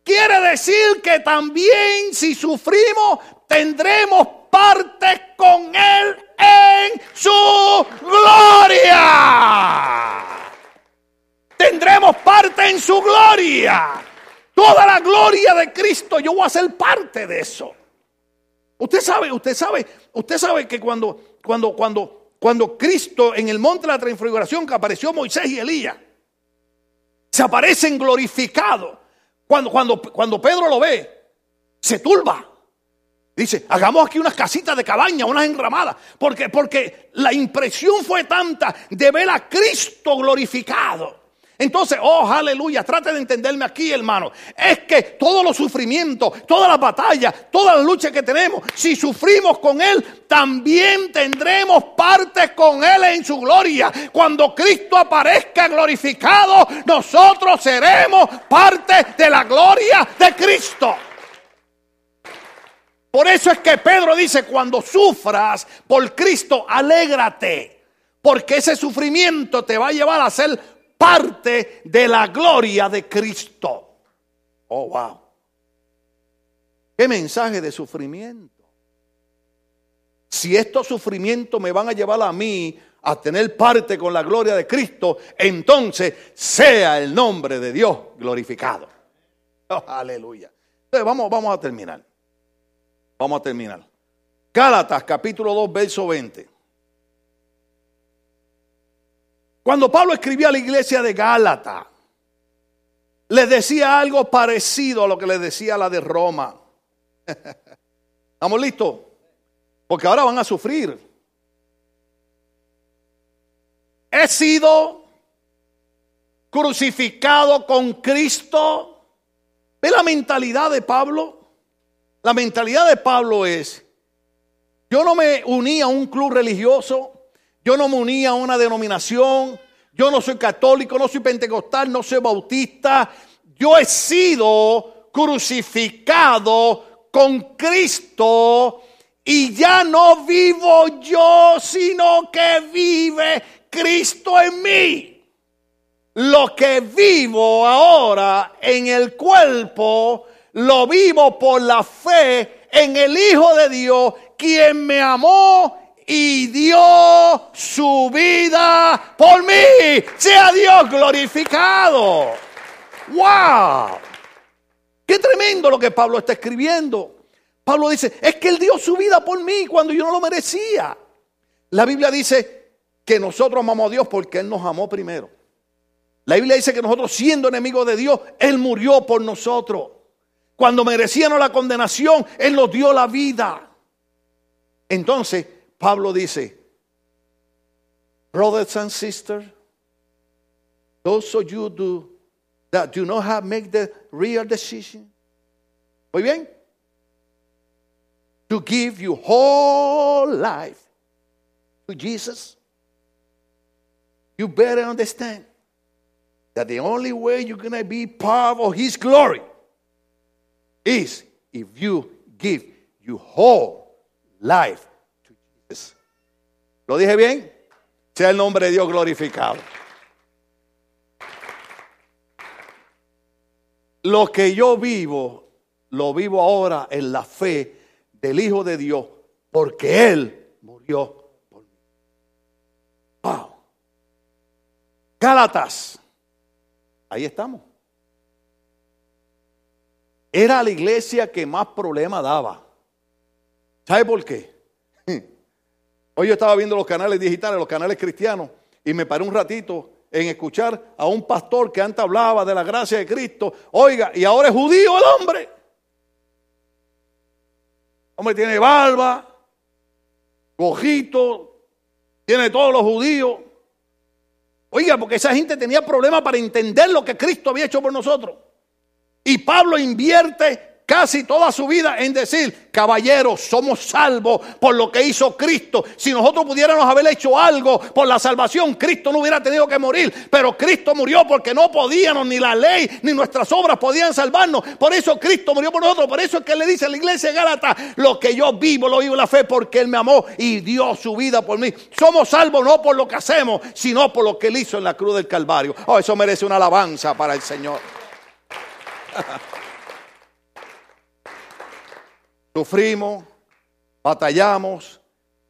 Quiere decir que también si sufrimos tendremos parte con Él en su gloria. Tendremos parte en su gloria. Toda la gloria de Cristo, yo voy a ser parte de eso. Usted sabe, usted sabe, usted sabe que cuando, cuando, cuando cuando Cristo en el monte de la transfiguración que apareció Moisés y Elías, se aparecen glorificados. Cuando, cuando, cuando Pedro lo ve, se turba. Dice, hagamos aquí unas casitas de cabaña, unas enramadas. Porque, porque la impresión fue tanta de ver a Cristo glorificado entonces, oh, aleluya, trate de entenderme aquí, hermano. Es que todos los sufrimientos, todas las batallas, todas las luchas que tenemos, si sufrimos con Él, también tendremos parte con Él en su gloria. Cuando Cristo aparezca glorificado, nosotros seremos parte de la gloria de Cristo. Por eso es que Pedro dice, cuando sufras por Cristo, alégrate, porque ese sufrimiento te va a llevar a ser parte de la gloria de Cristo. Oh, wow. Qué mensaje de sufrimiento. Si estos sufrimientos me van a llevar a mí a tener parte con la gloria de Cristo, entonces sea el nombre de Dios glorificado. [laughs] Oh, aleluya. Entonces vamos, vamos a terminar. Vamos a terminar. Gálatas capítulo 2, verso 20. Cuando Pablo escribía a la iglesia de Gálatas, les decía algo parecido a lo que les decía la de Roma. [laughs] ¿Estamos listos? Porque ahora van a sufrir. He sido crucificado con Cristo. ¿Ve la mentalidad de Pablo? La mentalidad de Pablo es, yo no me uní a un club religioso, yo no me uní a una denominación, yo no soy católico, no soy pentecostal, no soy bautista, yo he sido crucificado con Cristo y ya no vivo yo, sino que vive Cristo en mí. Lo que vivo ahora en el cuerpo, lo vivo por la fe en el Hijo de Dios, quien me amó y dio su vida por mí. Sea Dios glorificado. ¡Wow! Qué tremendo lo que Pablo está escribiendo. Pablo dice, es que Él dio su vida por mí cuando yo no lo merecía. La Biblia dice que nosotros amamos a Dios porque Él nos amó primero. La Biblia dice que nosotros siendo enemigos de Dios, Él murió por nosotros. Cuando merecíamos la condenación, Él nos dio la vida. Entonces, Pablo dice, brothers and sisters, those of you do, that do not have make the real decision. Muy bien. To give your whole life to Jesus. You better understand that the only way you're going to be part of his glory is if you give your whole life ¿Lo dije bien? Sea el nombre de Dios glorificado. Lo que yo vivo, lo vivo ahora en la fe del Hijo de Dios, porque Él murió por mí. Wow. Gálatas. Ahí estamos. Era la iglesia que más problema daba. ¿Sabe por qué? Hoy yo estaba viendo los canales digitales, los canales cristianos, y me paré un ratito en escuchar a un pastor que antes hablaba de la gracia de Cristo. Oiga, y ahora es judío el hombre. hombre tiene barba, cojito, tiene todos los judíos. Oiga, porque esa gente tenía problemas para entender lo que Cristo había hecho por nosotros. Y Pablo invierte casi toda su vida en decir, caballeros, somos salvos por lo que hizo Cristo. Si nosotros pudiéramos haber hecho algo por la salvación, Cristo no hubiera tenido que morir. Pero Cristo murió porque no podíamos, ni la ley, ni nuestras obras podían salvarnos. Por eso Cristo murió por nosotros. Por eso es que le dice a la iglesia de Gálata, lo que yo vivo, lo vivo la fe porque Él me amó y dio su vida por mí. Somos salvos no por lo que hacemos, sino por lo que Él hizo en la cruz del Calvario. Oh, eso merece una alabanza para el Señor. [laughs] Sufrimos, batallamos,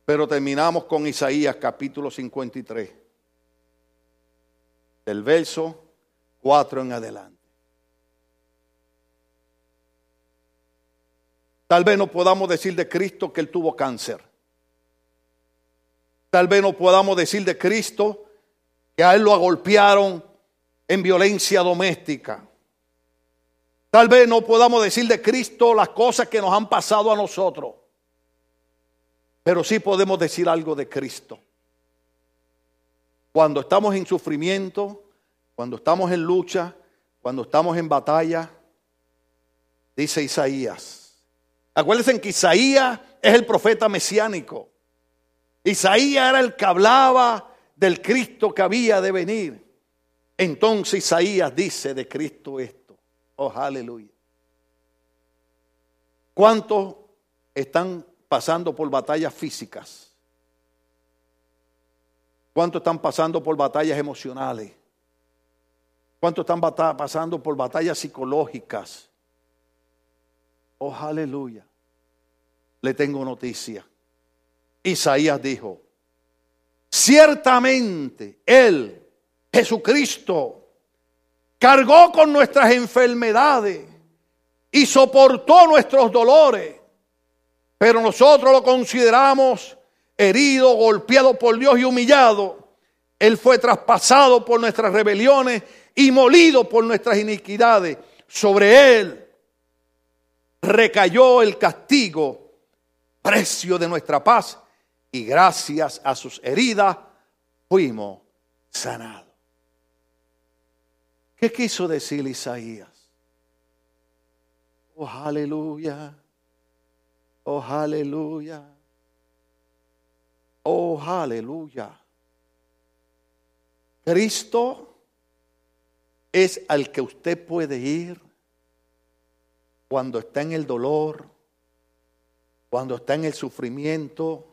pero terminamos con Isaías capítulo 53, del verso 4 en adelante. Tal vez no podamos decir de Cristo que Él tuvo cáncer. Tal vez no podamos decir de Cristo que a Él lo agolpearon en violencia doméstica. Tal vez no podamos decir de Cristo las cosas que nos han pasado a nosotros, pero sí podemos decir algo de Cristo. Cuando estamos en sufrimiento, cuando estamos en lucha, cuando estamos en batalla, dice Isaías. Acuérdense que Isaías es el profeta mesiánico. Isaías era el que hablaba del Cristo que había de venir. Entonces Isaías dice de Cristo esto. Oh, aleluya. ¿Cuántos están pasando por batallas físicas? ¿Cuántos están pasando por batallas emocionales? ¿Cuántos están pasando por batallas psicológicas? Oh, aleluya. Le tengo noticia. Isaías dijo, ciertamente Él, Jesucristo, cargó con nuestras enfermedades y soportó nuestros dolores, pero nosotros lo consideramos herido, golpeado por Dios y humillado. Él fue traspasado por nuestras rebeliones y molido por nuestras iniquidades. Sobre Él recayó el castigo, precio de nuestra paz, y gracias a sus heridas fuimos sanados. ¿Qué quiso decir Isaías? Oh, aleluya. Oh, aleluya. Oh, aleluya. Cristo es al que usted puede ir cuando está en el dolor, cuando está en el sufrimiento,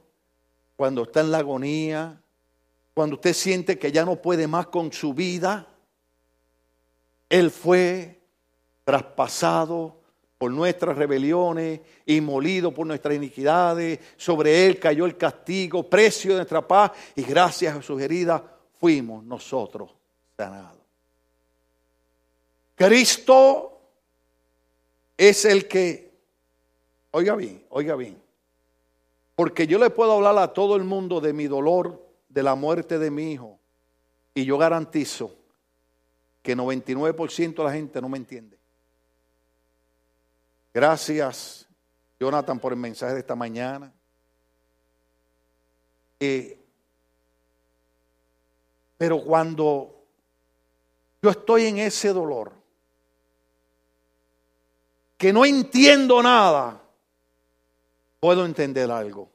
cuando está en la agonía, cuando usted siente que ya no puede más con su vida. Él fue traspasado por nuestras rebeliones y molido por nuestras iniquidades. Sobre él cayó el castigo, precio de nuestra paz, y gracias a sus heridas fuimos nosotros sanados. Cristo es el que, oiga bien, oiga bien, porque yo le puedo hablar a todo el mundo de mi dolor, de la muerte de mi hijo, y yo garantizo que 99% de la gente no me entiende. Gracias, Jonathan, por el mensaje de esta mañana. Eh, pero cuando yo estoy en ese dolor, que no entiendo nada, puedo entender algo.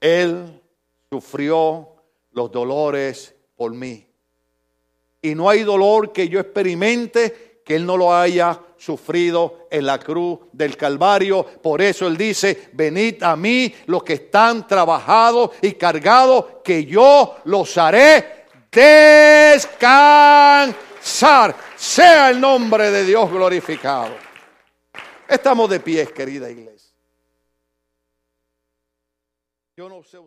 Él sufrió los dolores por mí. Y no hay dolor que yo experimente que Él no lo haya sufrido en la cruz del Calvario. Por eso Él dice, venid a mí los que están trabajados y cargados, que yo los haré descansar. Sea el nombre de Dios glorificado. Estamos de pies, querida iglesia. Yo no sé